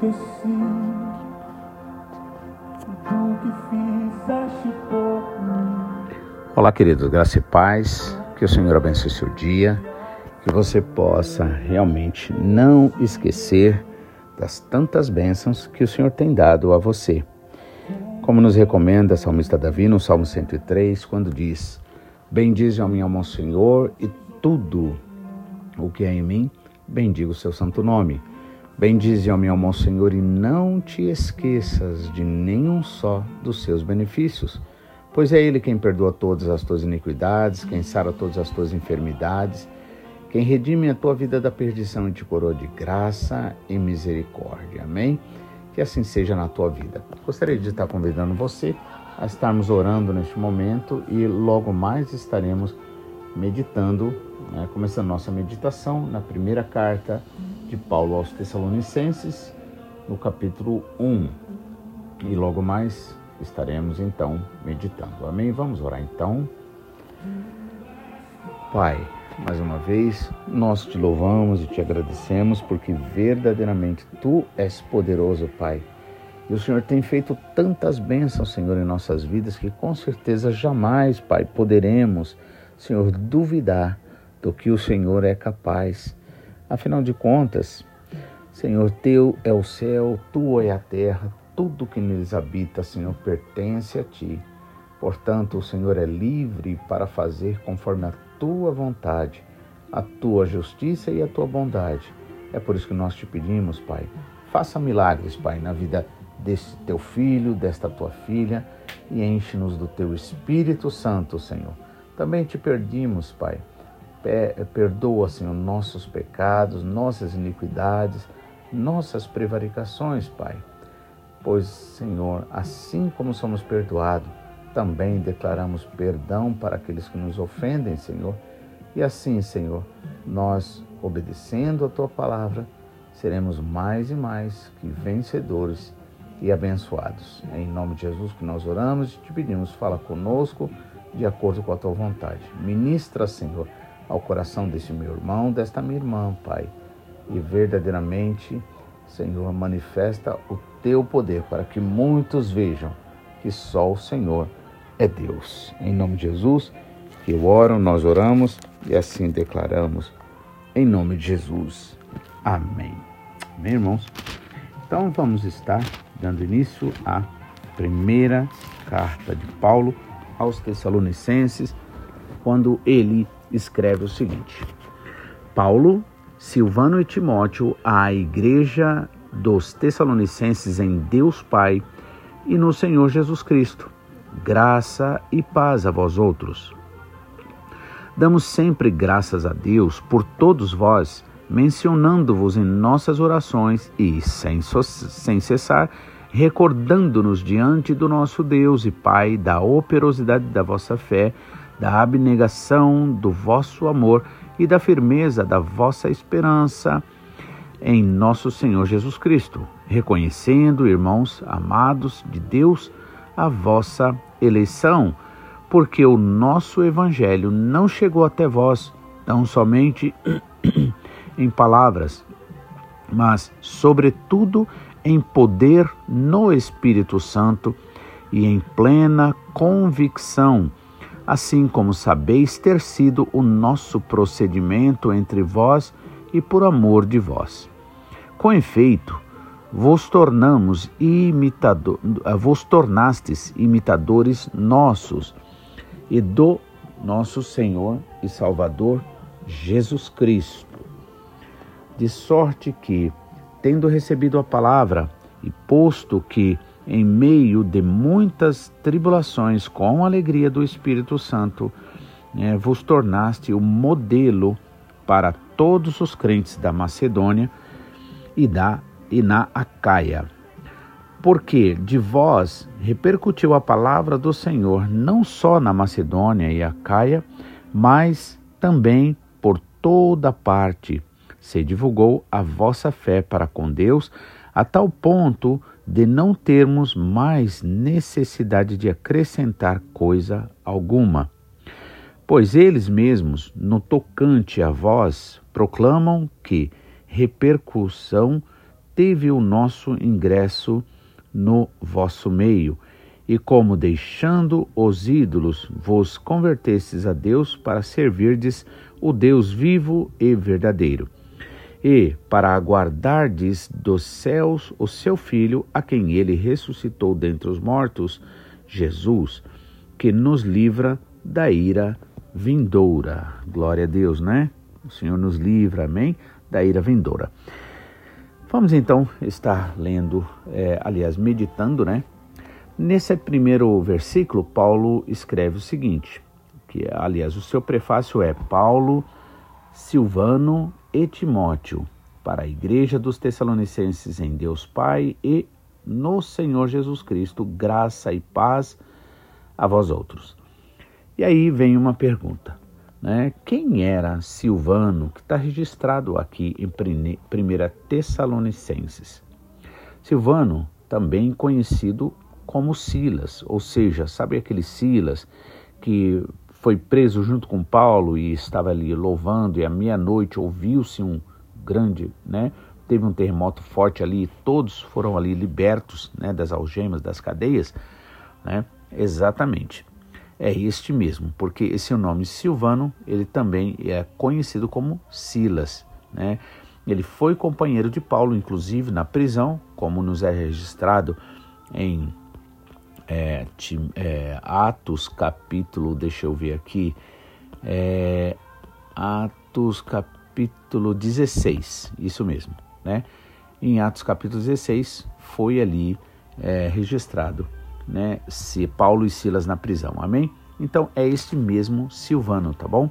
esqueci do que fizeste por mim. Olá, queridos, graça e paz. Que o Senhor abençoe seu dia. Que você possa realmente não esquecer das tantas bênçãos que o Senhor tem dado a você. Como nos recomenda o salmista Davi no Salmo 103, quando diz: Bendize a minha alma Senhor e tudo o que é em mim, bendiga o seu santo nome. Bendize ao meu Senhor e não te esqueças de nenhum só dos seus benefícios, pois é Ele quem perdoa todas as tuas iniquidades, quem sara todas as tuas enfermidades, quem redime a tua vida da perdição e te coroa de graça e misericórdia. Amém? Que assim seja na tua vida. Gostaria de estar convidando você a estarmos orando neste momento e logo mais estaremos meditando, né, começando nossa meditação na primeira carta de Paulo aos Tessalonicenses, no capítulo 1. E logo mais estaremos então meditando. Amém? Vamos orar então. Pai, mais uma vez, nós te louvamos e te agradecemos porque verdadeiramente tu és poderoso, Pai. E o Senhor tem feito tantas bênçãos, Senhor, em nossas vidas que com certeza jamais, Pai, poderemos, Senhor, duvidar do que o Senhor é capaz Afinal de contas, Senhor, teu é o céu, tua é a terra, tudo que neles habita, Senhor, pertence a ti. Portanto, o Senhor é livre para fazer conforme a tua vontade, a tua justiça e a tua bondade. É por isso que nós te pedimos, Pai, faça milagres, Pai, na vida desse teu filho, desta tua filha e enche-nos do teu Espírito Santo, Senhor. Também te pedimos, Pai, perdoa, Senhor, nossos pecados, nossas iniquidades, nossas prevaricações, Pai. Pois, Senhor, assim como somos perdoados, também declaramos perdão para aqueles que nos ofendem, Senhor. E assim, Senhor, nós, obedecendo a tua palavra, seremos mais e mais que vencedores e abençoados. Em nome de Jesus que nós oramos e te pedimos, fala conosco de acordo com a tua vontade. Ministra, Senhor, ao coração desse meu irmão, desta minha irmã, Pai. E verdadeiramente, Senhor, manifesta o teu poder para que muitos vejam que só o Senhor é Deus. Em nome de Jesus, que oro, nós oramos e assim declaramos. Em nome de Jesus. Amém. Amém, irmãos? Então vamos estar dando início à primeira carta de Paulo aos Tessalonicenses, quando ele escreve o seguinte: Paulo, Silvano e Timóteo à igreja dos Tessalonicenses em Deus Pai e no Senhor Jesus Cristo. Graça e paz a vós outros. Damos sempre graças a Deus por todos vós, mencionando-vos em nossas orações e, sem, sem cessar, recordando-nos diante do nosso Deus e Pai da operosidade da vossa fé, da abnegação do vosso amor e da firmeza da vossa esperança em nosso Senhor Jesus Cristo, reconhecendo, irmãos amados de Deus, a vossa eleição, porque o nosso evangelho não chegou até vós tão somente em palavras, mas sobretudo em poder no Espírito Santo e em plena convicção assim como sabeis ter sido o nosso procedimento entre vós e por amor de vós. Com efeito, vos tornamos imitador, vos tornastes imitadores nossos e do nosso Senhor e Salvador Jesus Cristo. De sorte que, tendo recebido a palavra e posto que em meio de muitas tribulações, com a alegria do Espírito Santo, né, vos tornaste o modelo para todos os crentes da Macedônia e, da, e na Acaia. Porque de vós repercutiu a palavra do Senhor não só na Macedônia e Acaia, mas também por toda parte. Se divulgou a vossa fé para com Deus, a tal ponto de não termos mais necessidade de acrescentar coisa alguma. Pois eles mesmos, no tocante a vós, proclamam que repercussão teve o nosso ingresso no vosso meio, e como deixando os ídolos vos convertestes a Deus para servirdes o Deus vivo e verdadeiro, e para aguardardes dos céus o seu Filho, a quem ele ressuscitou dentre os mortos, Jesus, que nos livra da ira vindoura. Glória a Deus, né? O Senhor nos livra, amém? Da ira vindoura. Vamos então estar lendo, é, aliás, meditando, né? Nesse primeiro versículo, Paulo escreve o seguinte: que aliás, o seu prefácio é Paulo, Silvano e Timóteo, para a igreja dos Tessalonicenses em Deus Pai e no Senhor Jesus Cristo, graça e paz a vós outros. E aí vem uma pergunta. Né? Quem era Silvano, que está registrado aqui em 1 Tessalonicenses? Silvano, também conhecido como Silas, ou seja, sabe aquele Silas que foi preso junto com Paulo e estava ali louvando, e à meia-noite ouviu-se um grande, né? Teve um terremoto forte ali, todos foram ali libertos né, das algemas, das cadeias, né? Exatamente é este mesmo, porque esse nome Silvano, ele também é conhecido como Silas, né? Ele foi companheiro de Paulo, inclusive na prisão, como nos é registrado em é, é, Atos capítulo, deixa eu ver aqui, é, Atos capítulo 16, isso mesmo, né? Em Atos capítulo 16 foi ali é, registrado né, se Paulo e Silas na prisão. Amém? Então é este mesmo Silvano, tá bom?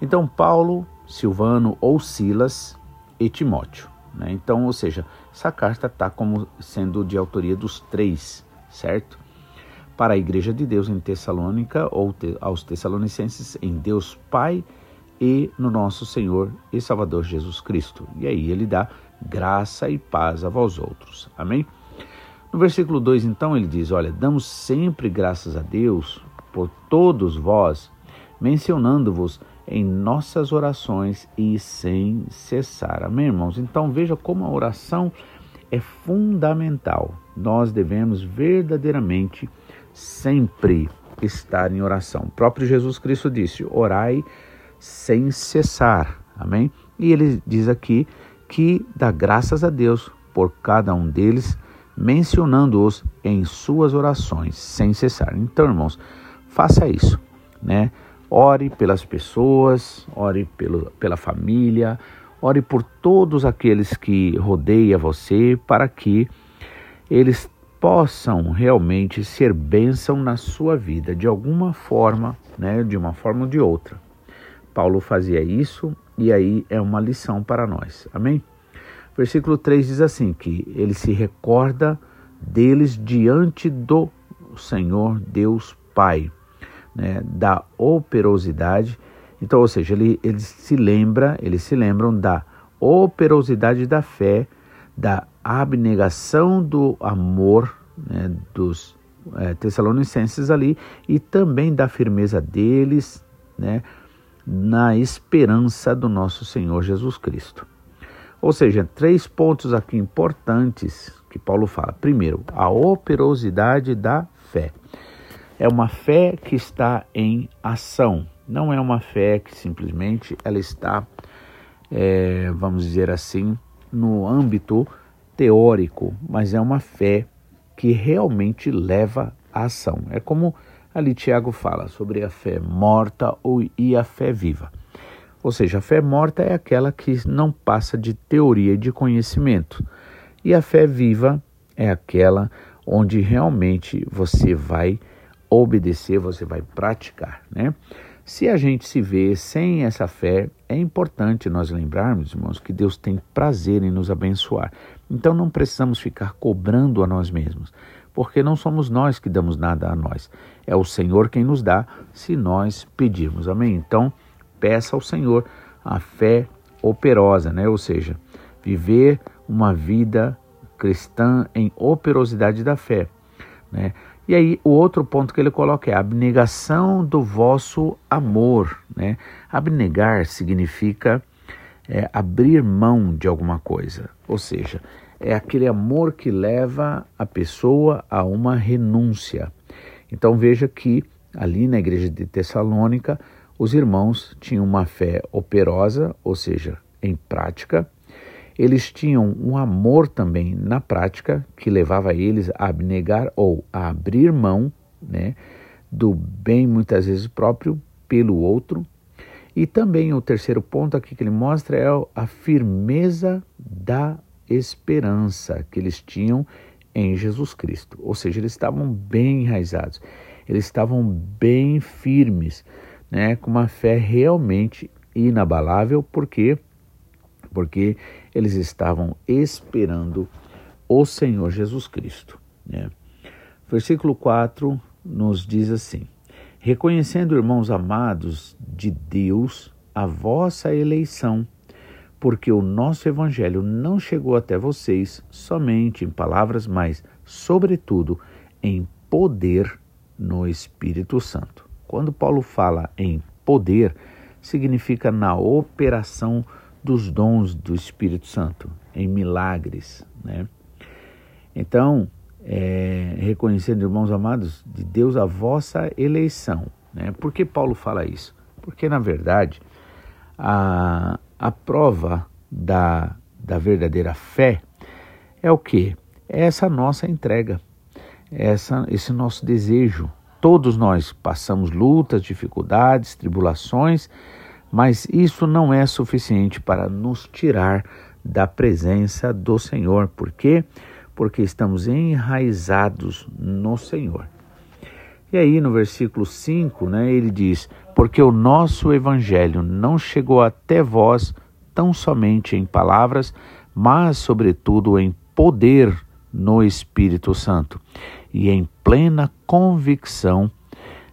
Então Paulo, Silvano ou Silas e Timóteo. Né? Então, ou seja, essa carta está como sendo de autoria dos três, certo? Para a Igreja de Deus em Tessalônica ou te, aos Tessalonicenses em Deus Pai e no nosso Senhor e Salvador Jesus Cristo. E aí ele dá graça e paz a vós outros. Amém? No versículo 2, então, ele diz: Olha, damos sempre graças a Deus por todos vós, mencionando-vos em nossas orações e sem cessar. Amém, irmãos? Então veja como a oração é fundamental. Nós devemos verdadeiramente sempre estar em oração. O próprio Jesus Cristo disse: orai sem cessar. Amém? E ele diz aqui que dá graças a Deus por cada um deles mencionando-os em suas orações sem cessar. Então, irmãos, faça isso, né? Ore pelas pessoas, ore pelo, pela família, ore por todos aqueles que rodeiam você para que eles possam realmente ser bênção na sua vida de alguma forma, né, de uma forma ou de outra. Paulo fazia isso e aí é uma lição para nós. Amém? Versículo 3 diz assim: que ele se recorda deles diante do Senhor Deus Pai, né, da operosidade. Então, ou seja, ele, ele se lembra, eles se lembram da operosidade da fé, da abnegação do amor né, dos é, Tessalonicenses ali e também da firmeza deles, né, na esperança do nosso Senhor Jesus Cristo. Ou seja, três pontos aqui importantes que Paulo fala. Primeiro, a operosidade da fé. É uma fé que está em ação, não é uma fé que simplesmente ela está, é, vamos dizer assim, no âmbito teórico, mas é uma fé que realmente leva à ação. É como ali Tiago fala sobre a fé morta e a fé viva. Ou seja, a fé morta é aquela que não passa de teoria e de conhecimento. E a fé viva é aquela onde realmente você vai obedecer, você vai praticar, né? Se a gente se vê sem essa fé, é importante nós lembrarmos, irmãos, que Deus tem prazer em nos abençoar. Então não precisamos ficar cobrando a nós mesmos, porque não somos nós que damos nada a nós. É o Senhor quem nos dá, se nós pedirmos. Amém? Então, peça ao Senhor a fé operosa, né? ou seja, viver uma vida cristã em operosidade da fé. Né? E aí, o outro ponto que ele coloca é a abnegação do vosso amor. Né? Abnegar significa é, abrir mão de alguma coisa, ou seja, é aquele amor que leva a pessoa a uma renúncia. Então veja que ali na igreja de Tessalônica, os irmãos tinham uma fé operosa, ou seja, em prática. Eles tinham um amor também na prática que levava eles a abnegar ou a abrir mão, né, do bem muitas vezes próprio pelo outro. E também o terceiro ponto aqui que ele mostra é a firmeza da esperança que eles tinham em Jesus Cristo. Ou seja, eles estavam bem enraizados, eles estavam bem firmes, né, com uma fé realmente inabalável, porque porque eles estavam esperando o Senhor Jesus Cristo. Né? Versículo 4 nos diz assim: Reconhecendo, irmãos amados de Deus, a vossa eleição, porque o nosso evangelho não chegou até vocês somente em palavras, mas, sobretudo, em poder no Espírito Santo. Quando Paulo fala em poder, significa na operação dos dons do Espírito Santo, em milagres. Né? Então, é, reconhecendo, irmãos amados, de Deus a vossa eleição. Né? Por que Paulo fala isso? Porque, na verdade, a, a prova da, da verdadeira fé é o que? É essa nossa entrega, essa, esse nosso desejo. Todos nós passamos lutas, dificuldades, tribulações, mas isso não é suficiente para nos tirar da presença do Senhor. Por quê? Porque estamos enraizados no Senhor. E aí no versículo 5, né, ele diz: Porque o nosso evangelho não chegou até vós tão somente em palavras, mas sobretudo em poder no Espírito Santo e em plena convicção.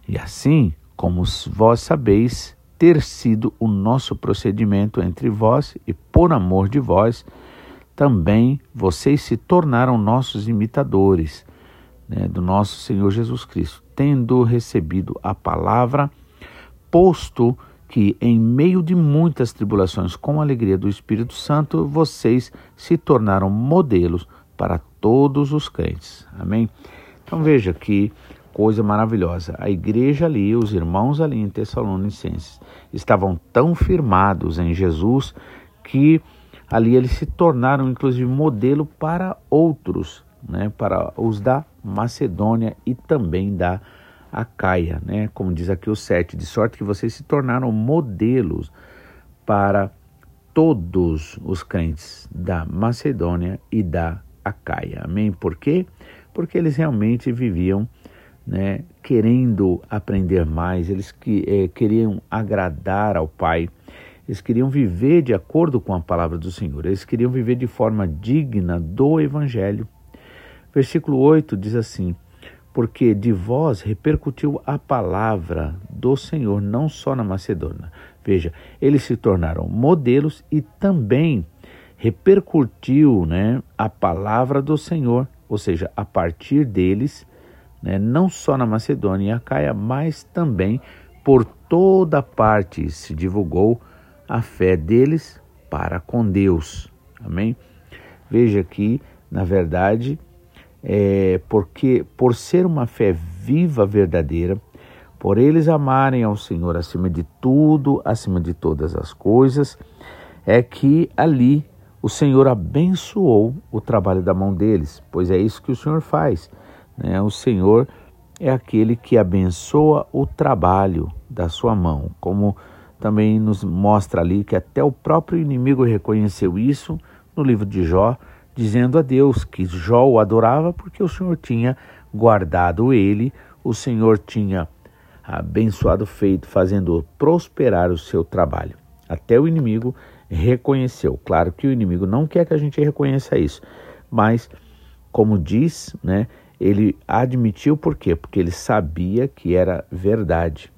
E assim, como vós sabeis, ter sido o nosso procedimento entre vós e por amor de vós, também vocês se tornaram nossos imitadores né, do nosso Senhor Jesus Cristo, tendo recebido a palavra, posto que em meio de muitas tribulações, com a alegria do Espírito Santo, vocês se tornaram modelos para todos os crentes. Amém? Então veja que coisa maravilhosa. A igreja ali, os irmãos ali em Tessalonicenses, estavam tão firmados em Jesus que ali eles se tornaram inclusive modelo para outros, né, para os da Macedônia e também da Acaia, né, como diz aqui o 7, de sorte que vocês se tornaram modelos para todos os crentes da Macedônia e da Acaia. Amém? Por quê? Porque eles realmente viviam né, querendo aprender mais, eles que, é, queriam agradar ao Pai, eles queriam viver de acordo com a palavra do Senhor, eles queriam viver de forma digna do Evangelho. Versículo 8 diz assim: Porque de vós repercutiu a palavra do Senhor, não só na Macedônia. Veja, eles se tornaram modelos e também repercutiu né, a palavra do Senhor, ou seja, a partir deles né, não só na Macedônia e Acaia, mas também por toda parte se divulgou a fé deles para com Deus. Amém? Veja que, na verdade, é porque por ser uma fé viva, verdadeira, por eles amarem ao Senhor acima de tudo, acima de todas as coisas, é que ali o Senhor abençoou o trabalho da mão deles, pois é isso que o Senhor faz. Né? O Senhor é aquele que abençoa o trabalho da sua mão, como também nos mostra ali que até o próprio inimigo reconheceu isso no livro de Jó, dizendo a Deus que Jó o adorava porque o Senhor tinha guardado ele, o Senhor tinha abençoado feito, fazendo prosperar o seu trabalho. Até o inimigo reconheceu. Claro que o inimigo não quer que a gente reconheça isso, mas como diz, né, ele admitiu por quê? Porque ele sabia que era verdade.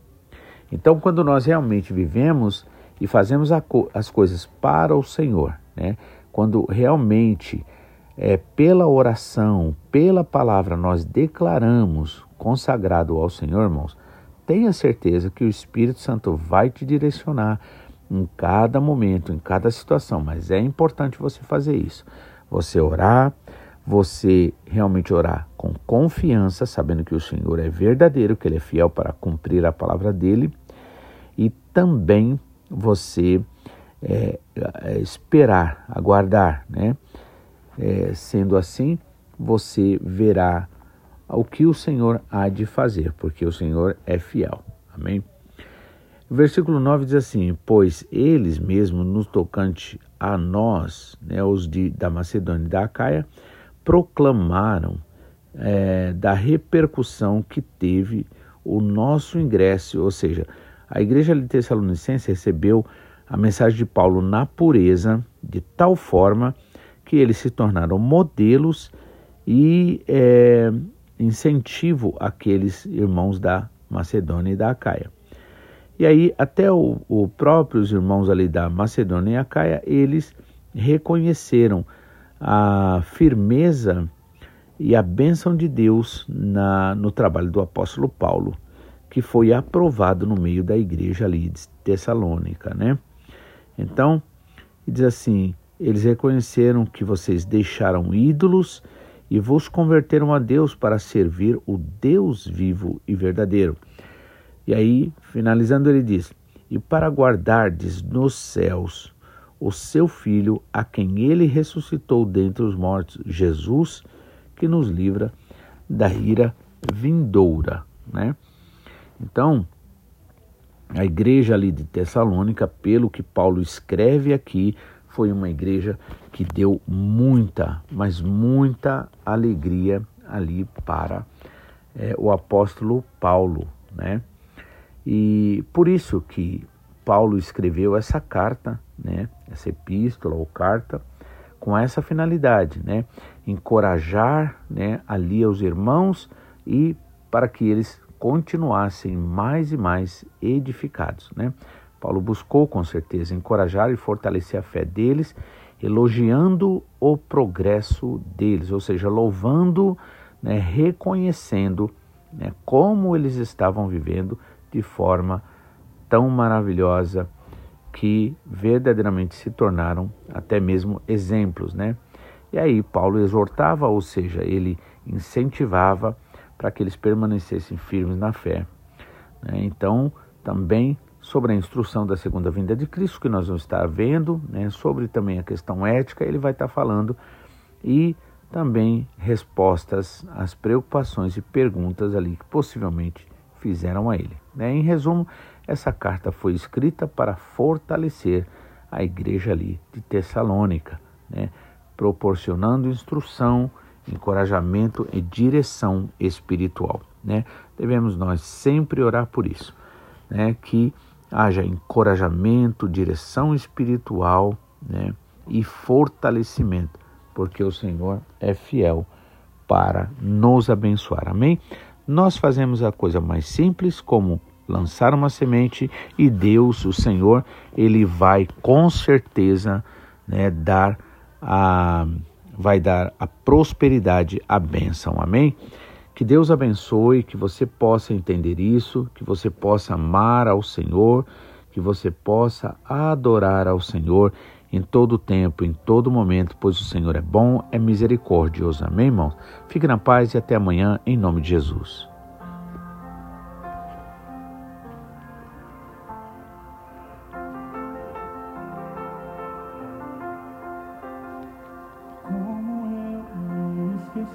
Então, quando nós realmente vivemos e fazemos as coisas para o Senhor, né? quando realmente é, pela oração, pela palavra, nós declaramos consagrado ao Senhor, irmãos, tenha certeza que o Espírito Santo vai te direcionar em cada momento, em cada situação, mas é importante você fazer isso. Você orar, você realmente orar com confiança, sabendo que o Senhor é verdadeiro, que Ele é fiel para cumprir a palavra dele, e também você é, é, esperar, aguardar, né? É, sendo assim, você verá o que o Senhor há de fazer, porque o Senhor é fiel. Amém? Versículo 9 diz assim: Pois eles mesmos, no tocante a nós, né, os de, da Macedônia e da Acaia, proclamaram é, da repercussão que teve o nosso ingresso, ou seja, a igreja de Tessalonicense recebeu a mensagem de Paulo na pureza, de tal forma que eles se tornaram modelos e é, incentivo àqueles irmãos da Macedônia e da Acaia. E aí, até o, o próprios irmãos ali da Macedônia e Acaia, eles reconheceram a firmeza e a bênção de Deus na, no trabalho do apóstolo Paulo, que foi aprovado no meio da igreja ali de Tessalônica, né? Então, diz assim: eles reconheceram que vocês deixaram ídolos e vos converteram a Deus para servir o Deus vivo e verdadeiro. E aí, finalizando, ele diz: E para guardardes nos céus o seu Filho, a quem ele ressuscitou dentre os mortos, Jesus, que nos livra da ira vindoura. Né? Então, a igreja ali de Tessalônica, pelo que Paulo escreve aqui, foi uma igreja que deu muita, mas muita alegria ali para é, o apóstolo Paulo, né? E por isso que Paulo escreveu essa carta, né, essa epístola ou carta, com essa finalidade, né, encorajar, né, ali aos irmãos e para que eles continuassem mais e mais edificados, né? Paulo buscou com certeza encorajar e fortalecer a fé deles, elogiando o progresso deles, ou seja, louvando, né, reconhecendo né, como eles estavam vivendo de forma tão maravilhosa que verdadeiramente se tornaram até mesmo exemplos, né? E aí Paulo exortava, ou seja, ele incentivava para que eles permanecessem firmes na fé. Né? Então, também sobre a instrução da segunda vinda de Cristo, que nós vamos estar vendo, né? sobre também a questão ética, ele vai estar falando, e também respostas às preocupações e perguntas ali que possivelmente fizeram a ele. Né? Em resumo, essa carta foi escrita para fortalecer a igreja ali de Tessalônica, né? proporcionando instrução, encorajamento e direção espiritual. Né? Devemos nós sempre orar por isso, né? que haja encorajamento, direção espiritual né? e fortalecimento, porque o Senhor é fiel para nos abençoar. Amém? Nós fazemos a coisa mais simples, como lançar uma semente, e Deus, o Senhor, ele vai com certeza né, dar a vai dar a prosperidade, a bênção. Amém? Que Deus abençoe, que você possa entender isso, que você possa amar ao Senhor, que você possa adorar ao Senhor em todo tempo, em todo momento, pois o Senhor é bom, é misericordioso. Amém, irmãos? Fique na paz e até amanhã, em nome de Jesus. Eu